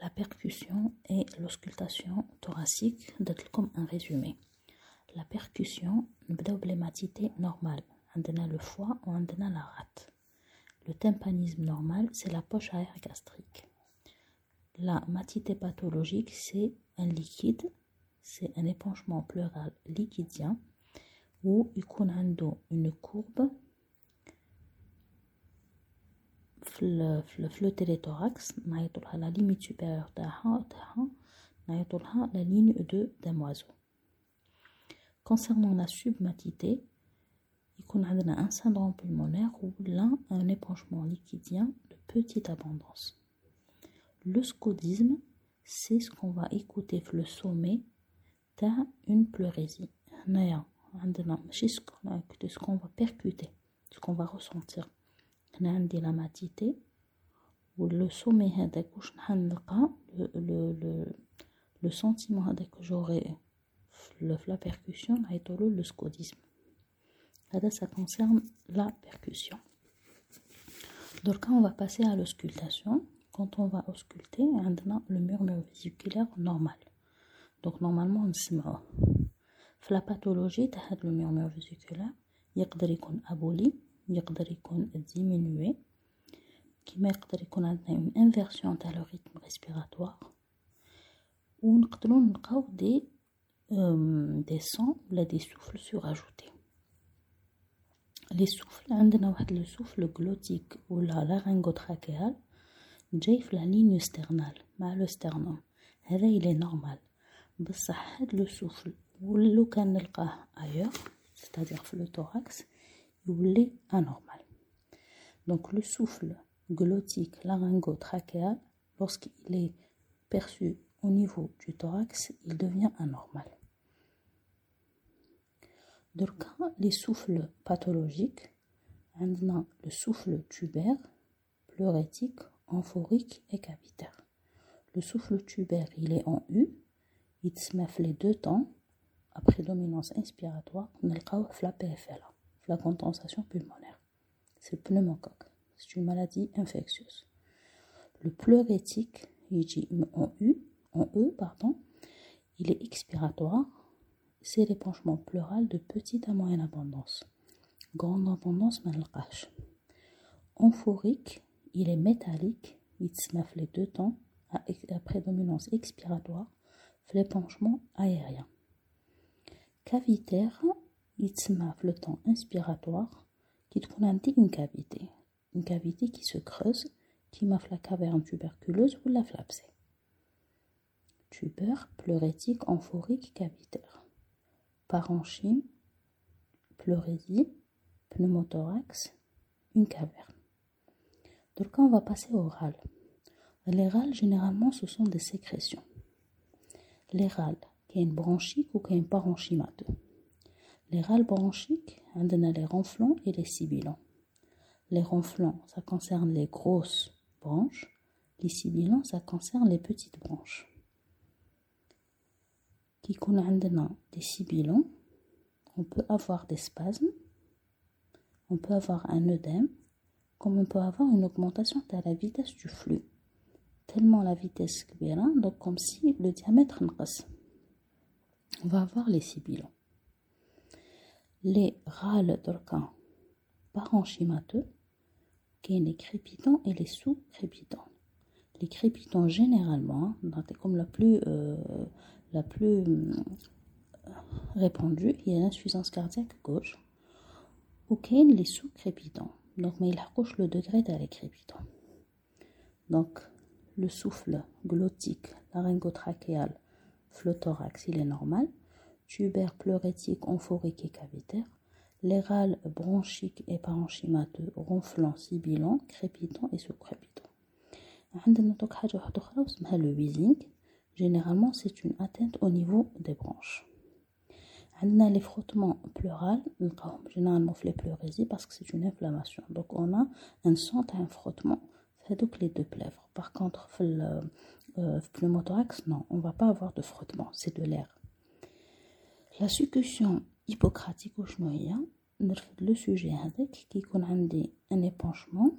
la percussion et l'auscultation thoracique comme un résumé la percussion نبداو بلي ماتيتي normale عندنا le foie ou عندنا la rate le tympanisme normal c'est la poche à air gastrique la matité pathologique c'est un liquide c'est un épanchement pleural liquidien où il عنده une courbe في le téléthorax la limite supérieure تاعها تاعها la ligne de Demoiseau concernant la submatité il y a un syndrome pulmonaire ou l'un un épanchement liquidien de petite abondance le scodisme c'est ce qu'on va écouter le sommet d'une pleurésie ce qu'on va percuter ce qu'on va ressentir هنا عندي لا ماتيتي ولو سومي هذاك واش نلقى لو لو لو سونتيمون هذاك جوغي في لا بيركوسيون نعيطولو لو سكوديزم هذا ça concerne la percussion دركا on va passer à l'auscultation quand on va ausculter عندنا le murmure vésiculaire normal donc normalement نسمعوه في لا باثولوجي تاع هاد le murmure vésiculaire يقدر يكون aboli يقدر يكون diminué كما يقدر يكون عندنا اون انفيرسيون تاع لو ريتم ريسبيراتوار ونقدروا نلقاو دي دي سون ولا دي سوفل سوراجوتي لي سوفل عندنا واحد لو سوفل غلوتيك ولا لارينغوتراكيال جاي في لا لينيو سترنال مع لو سترنوم هذا يلي نورمال بصح هاد لو سوفل ولو كان نلقاه ايور سيتادير في لو توراكس est anormal. Donc le souffle glottique laryngotrachéal, lorsqu'il est perçu au niveau du thorax, il devient anormal. Donc les souffles pathologiques, le souffle tubaire, pleurétique, amphorique et cavitaire. Le souffle tubaire, il est en U, il se met les deux temps, après dominance inspiratoire, on a le la PFLA la condensation pulmonaire. C'est le pneumocoque. C'est une maladie infectieuse. Le pleurétique, en U, en E, pardon, il est expiratoire. C'est l'épanchement pleural de petite à moyenne abondance. Grande abondance, malgache. Amphorique, il est métallique. Il se les deux temps à, prédominance expiratoire. L'épanchement aérien. Cavitaire, يتسمى في le temps inspiratoire qui تكون une cavité une cavité qui se creuse qui في la caverne tuberculeuse ou la flapsée tuber pleurétique amphorique cavitaire parenchyme pleurésie pneumothorax une caverne donc on va passer au râle les râles généralement ce sont des sécrétions les râles qui est une bronchique ou qui est une parenchymateux les râles bronchiques, on a les ronflants et les sibilants. Les ronflants, ça concerne les grosses branches. Les sibilants, ça concerne les petites branches. Qui a des sibilants, on peut avoir des spasmes, on peut avoir un œdème, comme on peut avoir une augmentation de la vitesse du flux. Tellement la vitesse est donc comme si le diamètre On va avoir les sibilants les râles d'orcan parenchymateux, qui est les crépitants et les sous-crépitants. Les crépitants généralement, comme la plus, euh, la plus euh, répandue, il y a l'insuffisance cardiaque gauche, ou les sous-crépitants. Donc, mais il accroche le degré les crépitants. Donc, le souffle glottique, laryngotrachéal, flotorax, il est normal tuber pleurétique, amphorique et cavitaire, les râles bronchiques et parenchymateux, ronflants, sibilants, crépitants et sous-crépitants. le wheezing. Généralement, c'est une atteinte au niveau des branches. On les frottements pleuraux, généralement les pleurésies parce que c'est une inflammation. Donc on a un son un frottement, fait donc les deux plèvres. Par contre, le pneumothorax, non, on ne va pas avoir de frottement, c'est de l'air La succussion hippocratique au chnoïa, le sujet avec qui qu'on un épanchement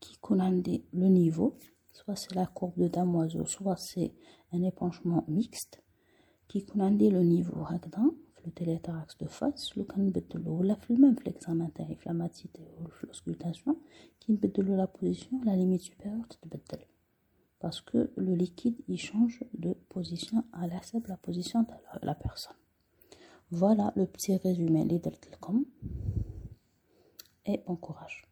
qui le niveau, soit c'est la courbe de damoiseau, soit c'est un épanchement mixte, qui dit le niveau هكذا le téléthorax de face لو كنبدلو ولا في الميم في l'examen تاعي في la matité ou في l'auscultation كي نبدلو la position la limite supérieure تتبدل parce que le liquide il change de position à la la position de la personne. Voilà le petit résumé les et bon courage